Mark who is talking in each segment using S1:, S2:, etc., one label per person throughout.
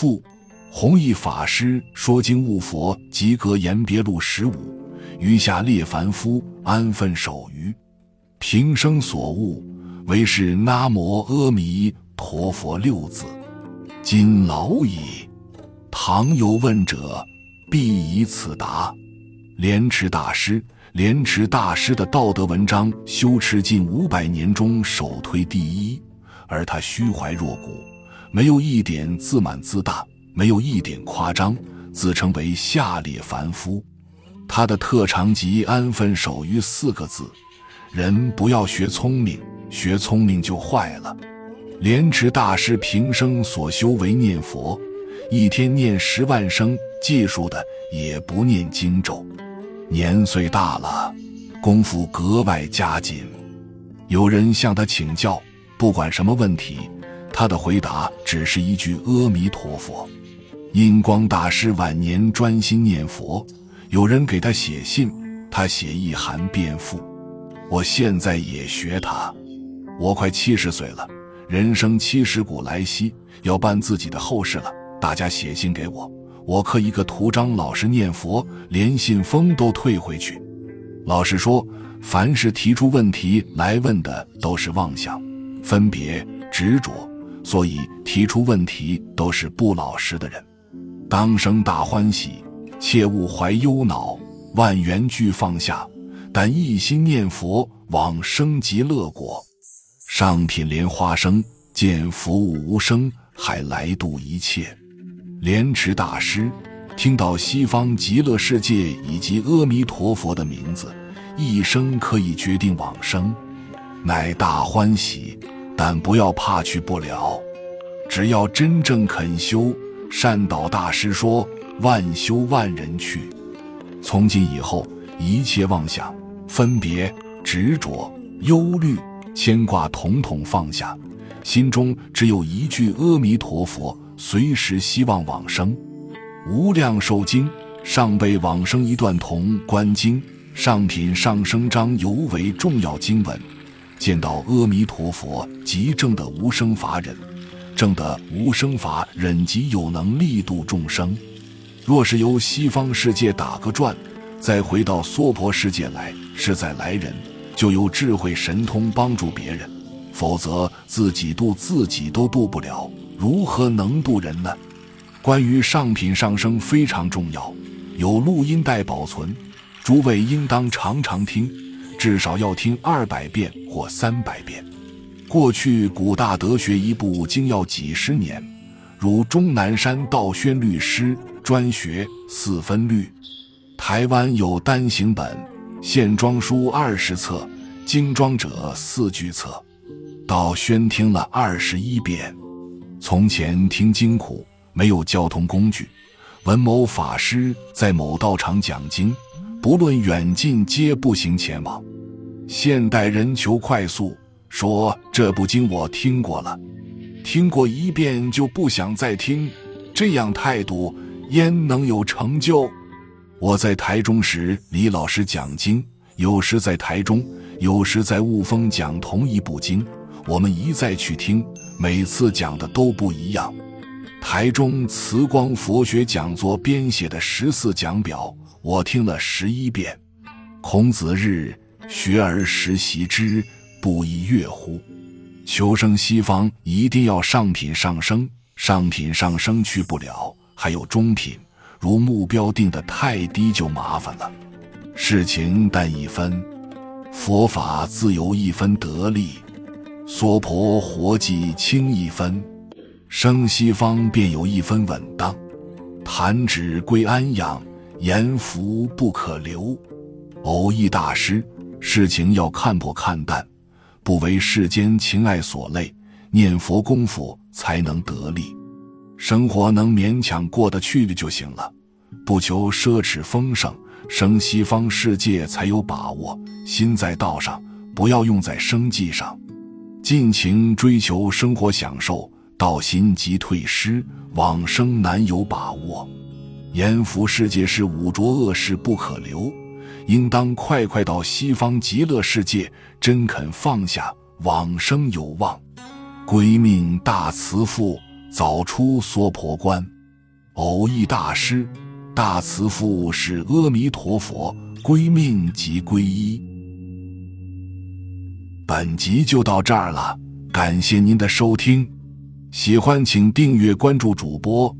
S1: 父弘一法师说经悟佛及格言别录十五，余下列凡夫安分守愚平生所悟，唯是南无阿弥陀佛六字。今老矣，倘有问者，必以此答。莲池大师，莲池大师的道德文章修持近五百年中首推第一，而他虚怀若谷，没有一点自满自大，没有一点夸张，自称为下列凡夫。他的特长即安分守于四个字。人不要学聪明，学聪明就坏了。莲池大师平生所修为念佛，一天念十万声，计数的也不念经咒。年岁大了，功夫格外加紧。有人向他请教，不管什么问题，他的回答只是一句阿弥陀佛。印光大师晚年专心念佛，有人给他写信，他写一函便付。我现在也学他，我快七十岁了。人生七十古来稀，要办自己的后事了。大家写信给我，我刻一个图章，老实念佛，连信封都退回去。老实说，凡是提出问题来问的，都是妄想、分别、执着，所以提出问题都是不老实的人。当生大欢喜，切勿怀忧恼，万缘俱放下，但一心念佛，往生极乐国。上品莲花生，见福无声，还来度一切。莲池大师听到西方极乐世界以及阿弥陀佛的名字，一生可以决定往生，乃大欢喜。但不要怕去不了，只要真正肯修。善导大师说：“万修万人去。”从今以后，一切妄想、分别、执着、忧虑。牵挂统统放下，心中只有一句阿弥陀佛，随时希望往生。无量寿经上辈往生一段同观经上品上生章尤为重要经文。见到阿弥陀佛即正的无生法忍，正的无生法忍即有能力度众生。若是由西方世界打个转，再回到娑婆世界来，是在来人。就有智慧神通帮助别人，否则自己度自己都度不了，如何能度人呢？关于上品上升非常重要，有录音带保存，诸位应当常常听，至少要听二百遍或三百遍。过去古大德学一部经要几十年，如钟南山道宣律师专学四分律，台湾有单行本。现装书二十册，精装者四巨册。道宣听了二十一遍。从前听经苦，没有交通工具。闻某法师在某道场讲经，不论远近，皆步行前往。现代人求快速，说这部经我听过了，听过一遍就不想再听，这样态度焉能有成就？我在台中时，李老师讲经，有时在台中，有时在雾峰讲同一部经。我们一再去听，每次讲的都不一样。台中慈光佛学讲座编写的十四讲表，我听了十一遍。孔子日，学而时习之，不亦说乎？求生西方一定要上品上升，上品上升去不了，还有中品。如目标定得太低就麻烦了，事情淡一分，佛法自由一分得利，娑婆活计轻一分，生西方便有一分稳当。弹指归安养，言福不可留。偶益大师，事情要看破看淡，不为世间情爱所累，念佛功夫才能得力。生活能勉强过得去的就行了，不求奢侈丰盛，生西方世界才有把握。心在道上，不要用在生计上，尽情追求生活享受，道心即退失，往生难有把握。阎浮世界是五浊恶世不可留，应当快快到西方极乐世界，真肯放下往生有望。归命大慈父。早出娑婆关，偶遇大师，大慈父是阿弥陀佛，归命即皈依。本集就到这儿了，感谢您的收听，喜欢请订阅关注主播，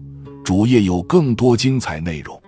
S1: 主页有更多精彩内容。